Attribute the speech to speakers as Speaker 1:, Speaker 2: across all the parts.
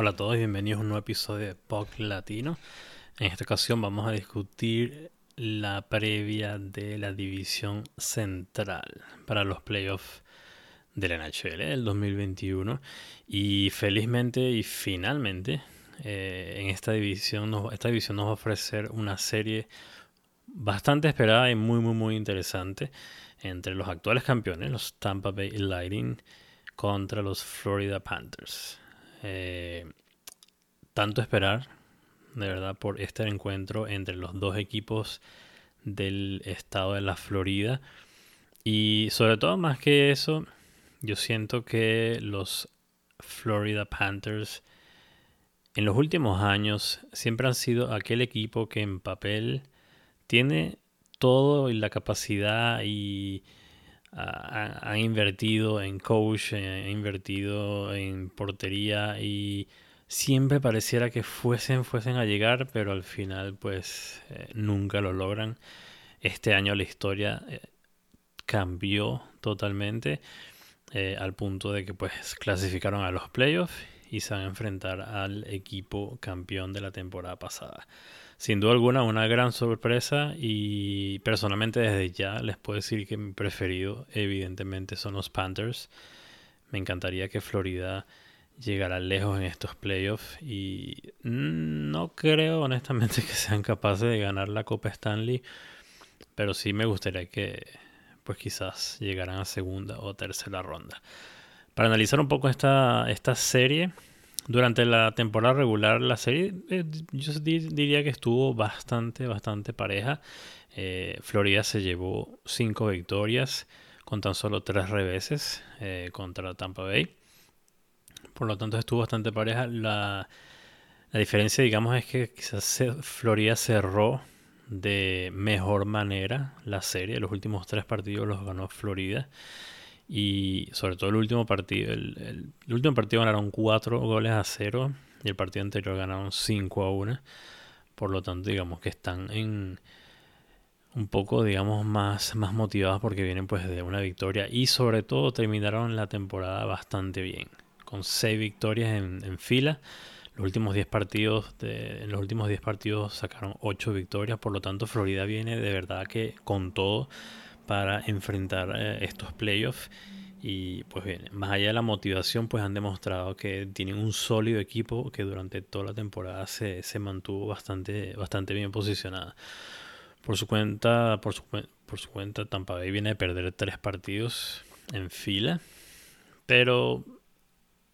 Speaker 1: Hola a todos y bienvenidos a un nuevo episodio de POC Latino. En esta ocasión vamos a discutir la previa de la división central para los playoffs de la NHL del 2021 y felizmente y finalmente eh, en esta división, esta división nos va a ofrecer una serie bastante esperada y muy muy muy interesante entre los actuales campeones, los Tampa Bay Lightning contra los Florida Panthers. Eh, tanto esperar, de verdad, por este encuentro entre los dos equipos del estado de la Florida. Y sobre todo, más que eso, yo siento que los Florida Panthers en los últimos años siempre han sido aquel equipo que en papel tiene todo y la capacidad y ha, invertido en coach, eh, ha invertido en portería y siempre pareciera que fuesen, fuesen a llegar, pero al final pues eh, nunca lo logran. Este año la historia eh, cambió totalmente al punto de que pues clasificaron a los playoffs y se van a enfrentar al equipo campeón de la temporada pasada sin duda alguna una gran sorpresa y personalmente desde ya les puedo decir que mi preferido evidentemente son los Panthers. Me encantaría que Florida llegara lejos en estos playoffs y no creo honestamente que sean capaces de ganar la Copa Stanley, pero sí me gustaría que pues quizás llegaran a segunda o tercera ronda. Para analizar un poco esta, esta serie, durante la temporada regular, la serie eh, yo diría que estuvo bastante, bastante pareja. Eh, Florida se llevó cinco victorias con tan solo tres reveses eh, contra Tampa Bay. Por lo tanto, estuvo bastante pareja. La, la diferencia, digamos, es que quizás Florida cerró de mejor manera la serie. Los últimos tres partidos los ganó Florida. Y sobre todo el último partido, el, último partido ganaron 4 goles a 0 y el partido anterior ganaron 5 a 1. Por lo tanto, digamos que están en un poco, digamos, más, más motivados porque vienen pues de una victoria y sobre todo terminaron la temporada bastante bien, con 6 victorias en, fila. Los últimos 10 partidos, de, en los últimos 10 partidos sacaron 8 victorias, por lo tanto Florida viene de verdad que con todo para enfrentar eh, estos playoffs. Y pues bien, más allá de la motivación, pues han demostrado que tienen un sólido equipo que durante toda la temporada se, mantuvo bastante, bastante bien posicionada. Por su cuenta, por su, por su cuenta, Tampa Bay viene de perder tres partidos en fila. Pero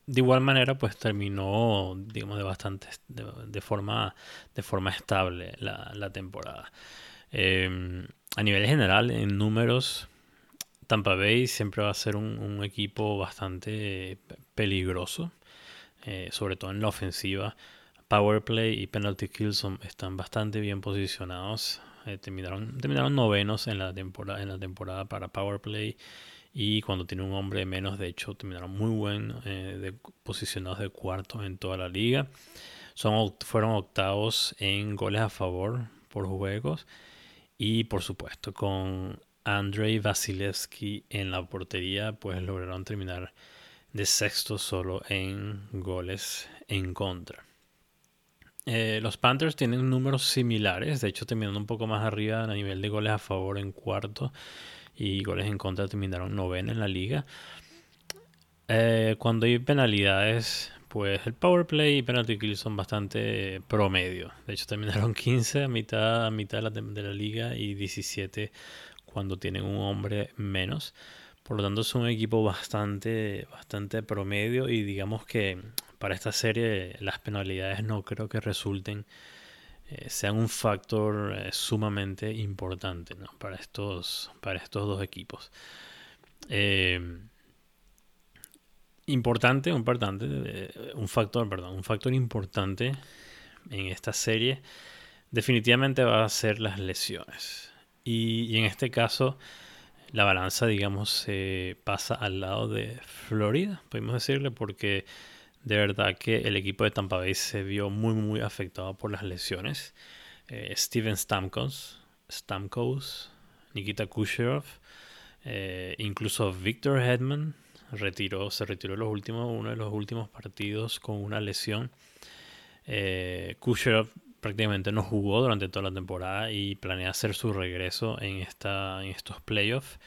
Speaker 1: de igual manera, pues terminó, digamos, de bastante, de, forma, de forma estable la, la temporada. Eh, a nivel general, en números, Tampa Bay siempre va a ser un, equipo bastante peligroso, eh, sobre todo en la ofensiva. Power play y penalty kills están bastante bien posicionados. Eh, terminaron, terminaron novenos en la temporada en la temporada para power play y cuando tiene un hombre menos, de hecho, terminaron muy buen eh, posicionados de cuarto en toda la liga. Son, fueron octavos en goles a favor por juegos y por supuesto, con Andrei Vasilevsky en la portería, pues lograron terminar de sexto solo en goles en contra. Eh, los Panthers tienen números similares, de hecho terminando un poco más arriba a nivel de goles a favor en cuarto y goles en contra terminaron novena en la liga. Eh, cuando hay penalidades, pues el power play y penalty kill son bastante promedio. De hecho, terminaron 15 a mitad, a mitad de, la, de la liga y 17 cuando tienen un hombre menos. Por lo tanto, es un equipo bastante, bastante promedio y digamos que para esta serie las penalidades no creo que resulten, eh, sean un factor eh, sumamente importante para, estos, para estos dos equipos. Eh, importante, importante, eh, un factor, perdón, un factor importante en esta serie definitivamente va a ser las lesiones. Y, en este caso, la balanza, digamos, se pasa al lado de Florida, podemos decirle, porque de verdad que el equipo de Tampa Bay se vio muy, muy afectado por las lesiones. Eh, Steven Stamkos, Stamkos, Nikita Kucherov, eh, incluso Victor Hedman retiró, se retiró los últimos, uno de los últimos partidos con una lesión. Eh, Kucherov prácticamente no jugó durante toda la temporada y planea hacer su regreso en, esta, en estos playoffs.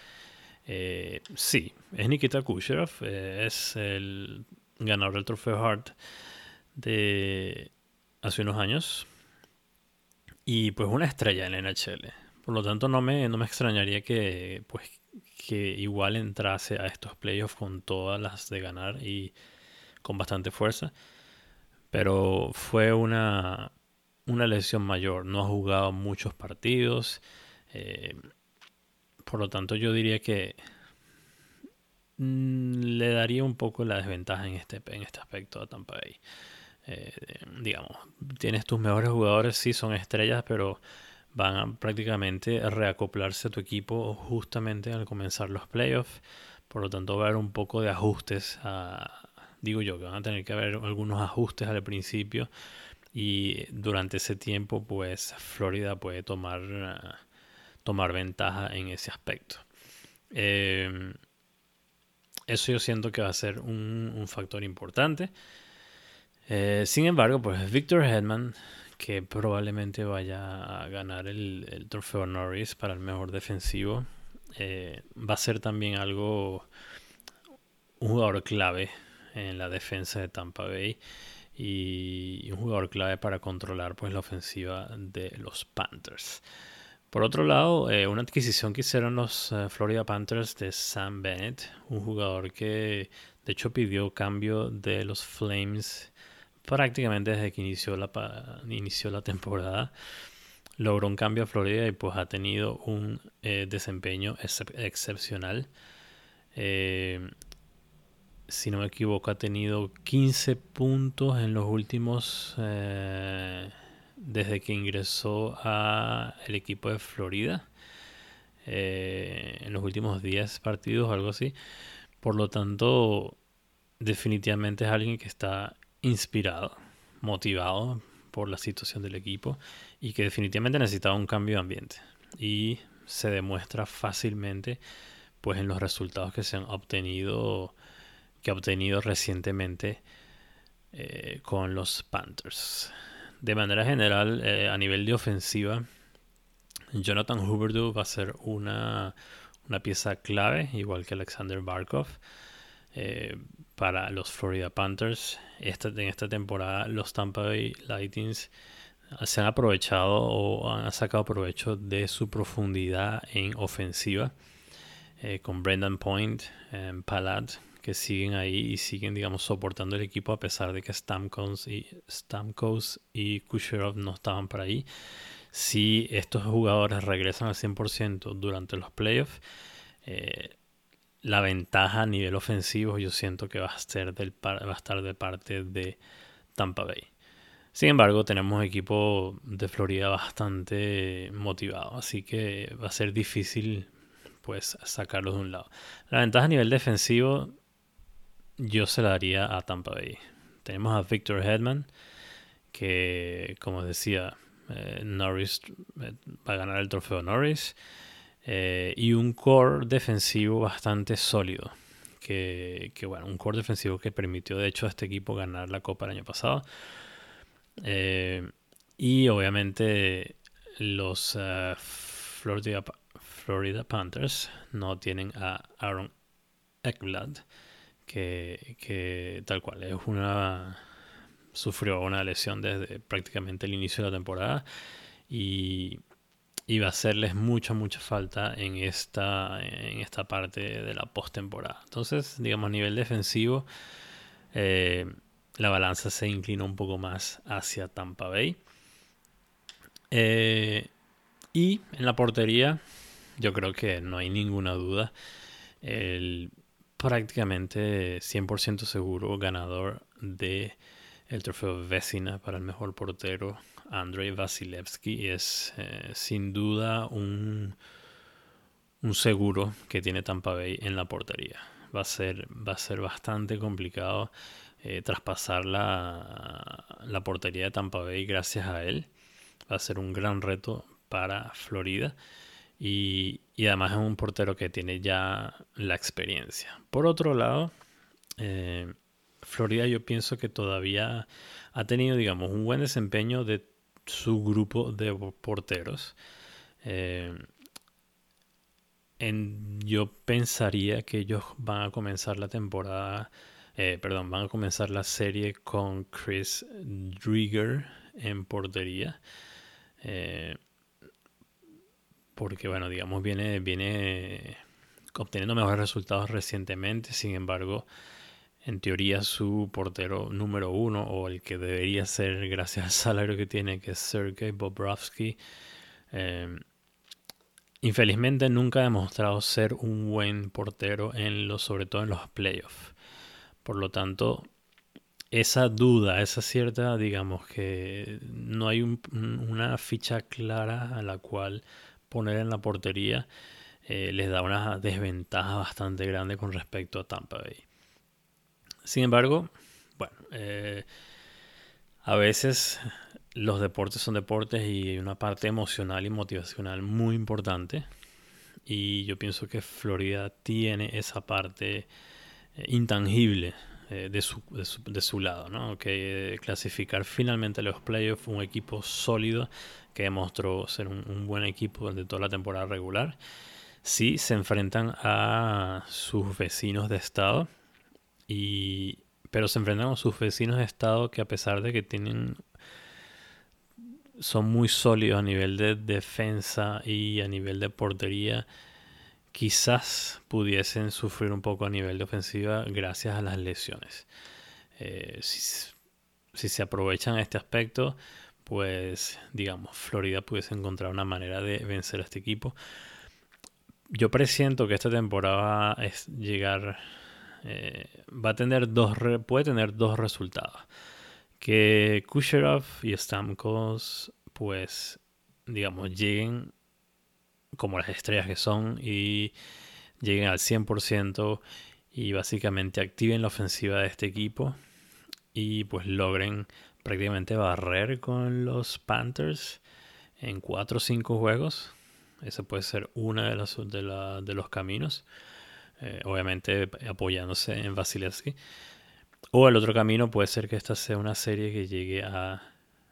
Speaker 1: Eh, sí, es Nikita Kucherov, eh, es el ganador del trofeo Hart de hace unos años y pues una estrella en la NHL. Por lo tanto, no me, no me extrañaría que, pues, que igual entrase a estos playoffs con todas las de ganar y con bastante fuerza. Pero fue una, una lesión mayor. No ha jugado muchos partidos. Eh, por lo tanto, yo diría que mm, le daría un poco la desventaja en este, en este aspecto a Tampa Bay. Eh, digamos, tienes tus mejores jugadores, sí, son estrellas, pero van a prácticamente reacoplarse a tu equipo justamente al comenzar los playoffs. Por lo tanto, va a haber un poco de ajustes. digo yo que van a tener que haber algunos ajustes al principio. Y durante ese tiempo, pues Florida puede tomar, tomar ventaja en ese aspecto. Em, eso yo siento que va a ser un, factor importante. Eh, sin embargo, pues Victor Hedman que probablemente vaya a ganar el, trofeo Norris para el mejor defensivo. Eh, va a ser también algo, un jugador clave en la defensa de Tampa Bay y un jugador clave para controlar pues, la ofensiva de los Panthers. Por otro lado, eh, una adquisición que hicieron los eh, Florida Panthers de Sam Bennett, un jugador que de hecho pidió cambio de los Flames prácticamente desde que inició la, inició la temporada. Logró un cambio a Florida y pues ha tenido un eh, desempeño excepcional. Eh, si no me equivoco, ha tenido 15 puntos en los últimos. Eh, desde que ingresó al equipo de Florida. en los últimos 10 partidos, algo así. Por lo tanto, definitivamente es alguien que está inspirado, motivado por la situación del equipo y que definitivamente necesitaba un cambio de ambiente. Y se demuestra fácilmente pues en los resultados que se han obtenido que ha obtenido recientemente eh, con los Panthers. De manera general, eh, a nivel de ofensiva, Jonathan Huberdeau va a ser una, una pieza clave, igual que Alexander Barkov. Eh, para los Florida Panthers. Esta, en esta temporada los Tampa Bay Lightnings se han aprovechado o han sacado provecho de su profundidad en ofensiva eh, con Brendan Point, en Palat, que siguen ahí y siguen, digamos, soportando el equipo a pesar de que Stamkos y, Stamkos y Kucherov no estaban por ahí. Si estos jugadores regresan al 100% durante los playoffs, eh, la ventaja a nivel ofensivo yo siento que va a, del va a estar de parte de Tampa Bay. Sin embargo, tenemos equipo de Florida bastante motivado, así que va a ser difícil pues sacarlos de un lado. La ventaja a nivel defensivo yo se la daría a Tampa Bay. Tenemos a Victor Hedman, que como decía, eh, Norris eh, va a ganar el trofeo Norris. Eh, y un core defensivo bastante sólido. Que, bueno, un core defensivo que permitió de hecho a este equipo ganar la Copa el año pasado. Eh, y obviamente los eh, Florida, Florida, Panthers no tienen a Aaron Ekblad, que, que tal cual es una sufrió una lesión desde prácticamente el inicio de la temporada y y va a hacerles mucha, mucha falta en esta, en esta parte de la postemporada. Entonces, digamos, a nivel defensivo, eh, la balanza se inclina un poco más hacia Tampa Bay. Eh, y en la portería, yo creo que no hay ninguna duda. El prácticamente 100% seguro ganador de el trofeo Vecina para el mejor portero Andrei Vasilevsky es eh, sin duda un, un seguro que tiene Tampa Bay en la portería. Va a ser, va a ser bastante complicado eh, traspasar la, la portería de Tampa Bay gracias a él. Va a ser un gran reto para Florida. Y, además es un portero que tiene ya la experiencia. Por otro lado, eh, Florida yo pienso que todavía ha tenido, digamos, un buen desempeño de su grupo de porteros. Eh, yo pensaría que ellos van a comenzar la temporada, eh, perdón, van a comenzar la serie con Chris Drieger en portería. Eh, porque, bueno, digamos, viene, viene obteniendo mejores resultados recientemente. Sin embargo, en teoría su portero número uno o el que debería ser gracias al salario que tiene, que es Sergei Bobrovsky, eh, Infelizmente nunca ha demostrado ser un buen portero en los, sobre todo en los playoffs. Por lo tanto, esa duda, esa cierta, digamos que no hay una ficha clara a la cual poner en la portería, eh, les da una desventaja bastante grande con respecto a Tampa Bay. Sin embargo, bueno, eh, a veces los deportes son deportes y hay una parte emocional y motivacional muy importante. Y yo pienso que Florida tiene esa parte eh, intangible eh, de, su, de, su, lado, ¿no? Que clasificar finalmente a los playoffs un equipo sólido que demostró ser un, buen equipo durante toda la temporada regular. Sí, se enfrentan a sus vecinos de estado, y, pero se enfrentan a sus vecinos de estado que a pesar de que tienen son muy sólidos a nivel de defensa y a nivel de portería. Quizás pudiesen sufrir un poco a nivel de ofensiva gracias a las lesiones. Eh, si, se aprovechan este aspecto, pues digamos, Florida pudiese encontrar una manera de vencer a este equipo. Yo presiento que esta temporada es llegar, eh, va a tener dos, puede tener dos resultados que Kusherov y Stamkos pues digamos lleguen como las estrellas que son y lleguen al 100% y básicamente activen la ofensiva de este equipo y pues logren prácticamente barrer con los Panthers en 4 o 5 juegos. Ese puede ser uno de de, los caminos. Eh, obviamente apoyándose en Vasilevsky. O el otro camino puede ser que esta sea una serie que llegue a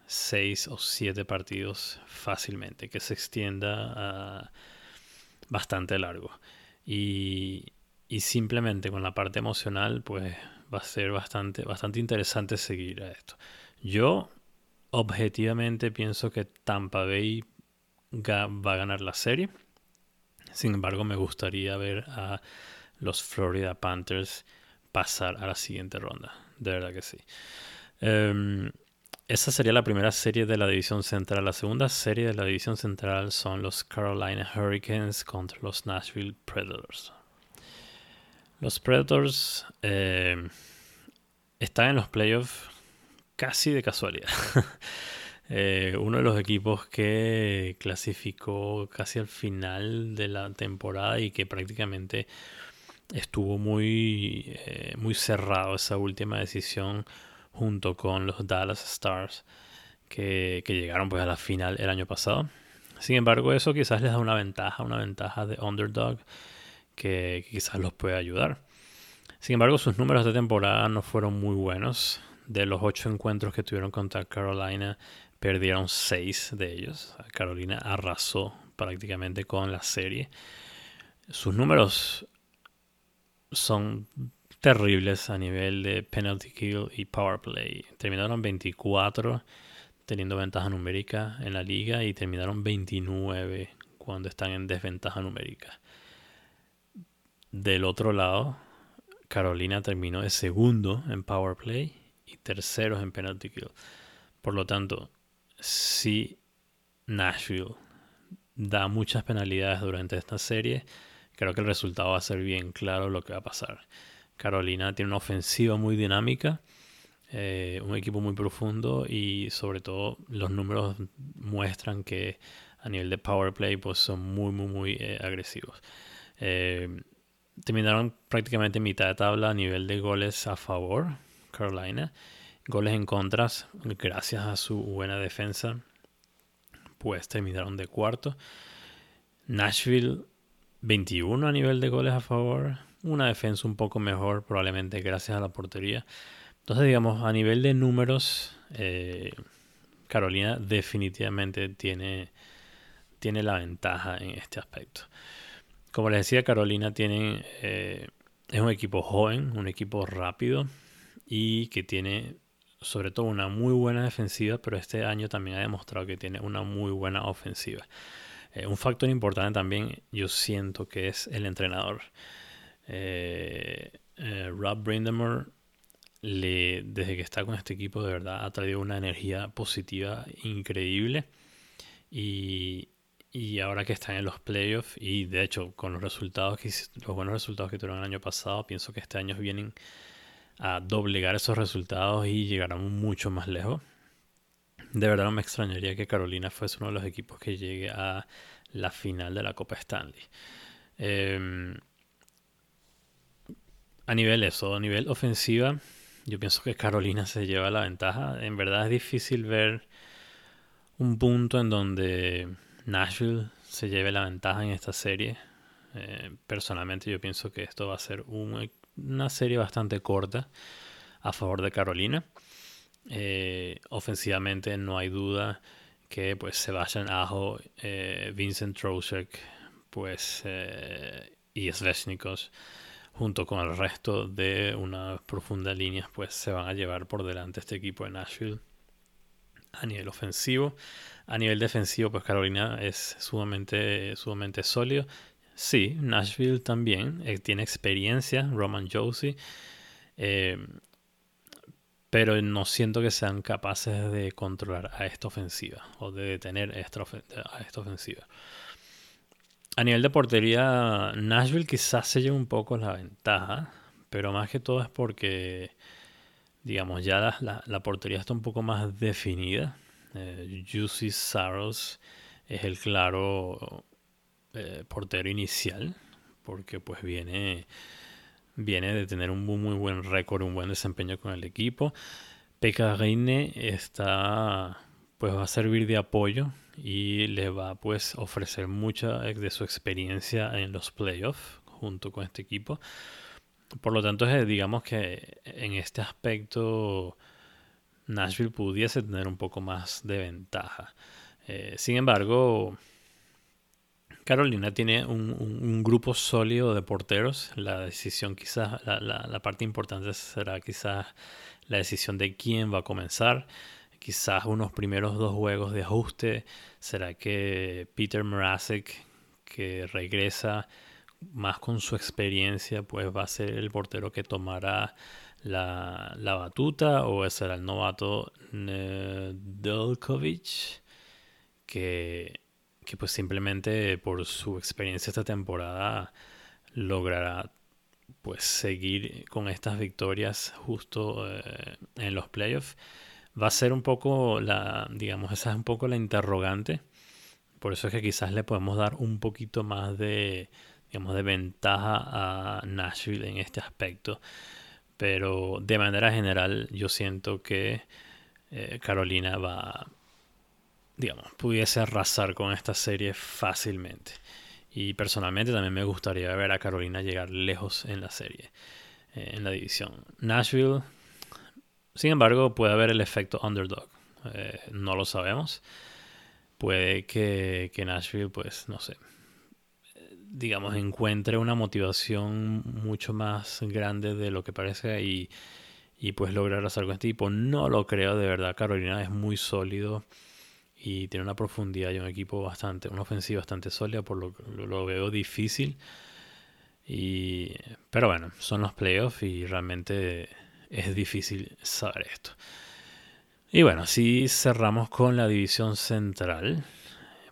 Speaker 1: 6 o 7 partidos fácilmente, que se extienda a bastante largo. Y, simplemente con la parte emocional, pues va a ser bastante, bastante interesante seguir a esto. Yo objetivamente pienso que Tampa Bay va a ganar la serie. Sin embargo, me gustaría ver a los Florida Panthers pasar a la siguiente ronda. De verdad que sí. Em, esa sería la primera serie de la división central. La segunda serie de la división central son los Carolina Hurricanes contra los Nashville Predators. Los Predators em, están en los playoffs casi de casualidad. Eh, uno de los equipos que clasificó casi al final de la temporada y que prácticamente estuvo muy, eh, muy cerrado esa última decisión junto con los Dallas Stars que, llegaron pues a la final el año pasado. Sin embargo, eso quizás les da una ventaja, una ventaja de underdog que, quizás los puede ayudar. Sin embargo, sus números de temporada no fueron muy buenos. De los ocho encuentros que tuvieron contra Carolina, perdieron seis de ellos. Carolina arrasó prácticamente con la serie. Sus números son terribles a nivel de penalty kill y power play. Terminaron 24 teniendo ventaja numérica en la liga y terminaron 29 cuando están en desventaja numérica. Del otro lado, Carolina terminó de segundo en power play y terceros en penalty kill. Por lo tanto, si Nashville da muchas penalidades durante esta serie, creo que el resultado va a ser bien claro lo que va a pasar. Carolina tiene una ofensiva muy dinámica, eh, un equipo muy profundo y sobre todo los números muestran que a nivel de power play pues son muy muy muy eh, agresivos. Eh, terminaron prácticamente mitad de tabla a nivel de goles a favor, Carolina. Goles en contras, gracias a su buena defensa, pues terminaron de cuarto. Nashville 21 a nivel de goles a favor. Una defensa un poco mejor, probablemente gracias a la portería. Entonces, digamos, a nivel de números, eh, Carolina definitivamente tiene, tiene la ventaja en este aspecto. Como les decía, Carolina tiene, eh, es un equipo joven, un equipo rápido y que tiene sobre todo una muy buena defensiva, pero este año también ha demostrado que tiene una muy buena ofensiva. Eh, un factor importante también yo siento que es el entrenador. Eh, Rob Brindamore, desde que está con este equipo, de verdad ha traído una energía positiva increíble. Y, y ahora que están en los playoffs y de hecho con los resultados que los buenos resultados que tuvieron el año pasado, pienso que este año vienen a doblegar esos resultados y llegarán mucho más lejos. De verdad no me extrañaría que Carolina fuese uno de los equipos que llegue a la final de la Copa Stanley. Em, a nivel eso, a nivel ofensiva, yo pienso que Carolina se lleva la ventaja. En verdad es difícil ver un punto en donde Nashville se lleve la ventaja en esta serie. Eh, personalmente yo pienso que esto va a ser una serie bastante corta a favor de Carolina. Eh, ofensivamente no hay duda que pues Sebastian Ajo, eh, Vincent Trocek pues, y Sveshnikos junto con el resto de una profunda línea pues se van a llevar por delante este equipo de Nashville a nivel ofensivo. A nivel defensivo, pues Carolina es sumamente, sumamente sólido. Sí, Nashville también eh, tiene experiencia, Roman Josie, eh, pero no siento que sean capaces de controlar a esta ofensiva o de detener a esta, ofensiva. A nivel de portería, Nashville quizás se lleve un poco la ventaja, pero más que todo es porque, digamos, ya la portería está un poco más definida. Eh, Juicy Saros es el claro eh, portero inicial, porque pues viene, viene de tener un muy, buen récord, un buen desempeño con el equipo. Pekka Reine está, pues va a servir de apoyo y le va pues ofrecer mucha de su experiencia en los playoffs junto con este equipo. Por lo tanto, digamos que en este aspecto Nashville pudiese tener un poco más de ventaja. Eh, sin embargo, Carolina tiene un, grupo sólido de porteros. La decisión quizás, la, parte importante será quizás la decisión de quién va a comenzar. Quizás unos primeros dos juegos de ajuste. ¿Será que Peter Mrazek, que regresa más con su experiencia, pues va a ser el portero que tomará la, batuta o será el novato Delkovic que, que pues simplemente por su experiencia esta temporada logrará pues seguir con estas victorias justo eh, en los playoffs va a ser un poco la digamos esa es un poco la interrogante. Por eso es que quizás le podemos dar un poquito más de digamos de ventaja a Nashville en este aspecto. Pero de manera general yo siento que eh, Carolina va, digamos, pudiese arrasar con esta serie fácilmente. Y personalmente también me gustaría ver a Carolina llegar lejos en la serie, eh, en la división. Nashville, sin embargo, puede haber el efecto underdog. Eh, no lo sabemos. Puede que, que Nashville, pues, no sé, digamos, encuentre una motivación mucho más grande de lo que parece y, y pues lograr hacer con este tipo. No lo creo, de verdad. Carolina es muy sólido y tiene una profundidad y un equipo bastante, una ofensiva bastante sólida, por lo que lo veo difícil. Y, pero bueno, son los playoffs y realmente es difícil saber esto. Y bueno, así cerramos con la división central.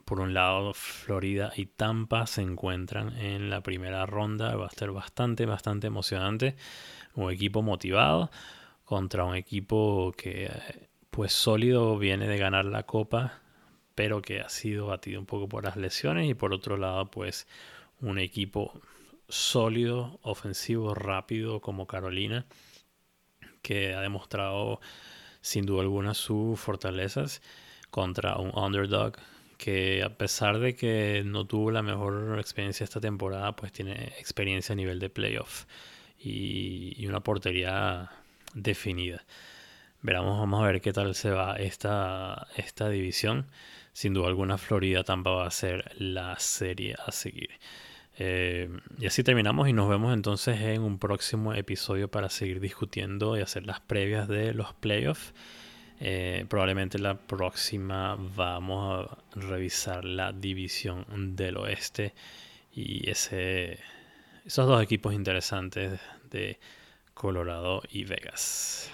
Speaker 1: Por un lado, Florida y Tampa se encuentran en la primera ronda. Va a ser bastante, bastante emocionante. Un equipo motivado contra un equipo que, pues sólido, viene de ganar la copa, pero que ha sido batido un poco por las lesiones. Y por otro lado, pues un equipo sólido, ofensivo, rápido como Carolina, que ha demostrado sin duda alguna sus fortalezas contra un underdog que a pesar de que no tuvo la mejor experiencia esta temporada, pues tiene experiencia a nivel de playoff y, una portería definida. Veramos, vamos a ver qué tal se va esta, esta división. Sin duda alguna, Florida Tampa va a ser la serie a seguir. Eh, y así terminamos y nos vemos entonces en un próximo episodio para seguir discutiendo y hacer las previas de los playoffs. Eh, probablemente la próxima vamos a revisar la división del oeste y ese, esos dos equipos interesantes de Colorado y Vegas.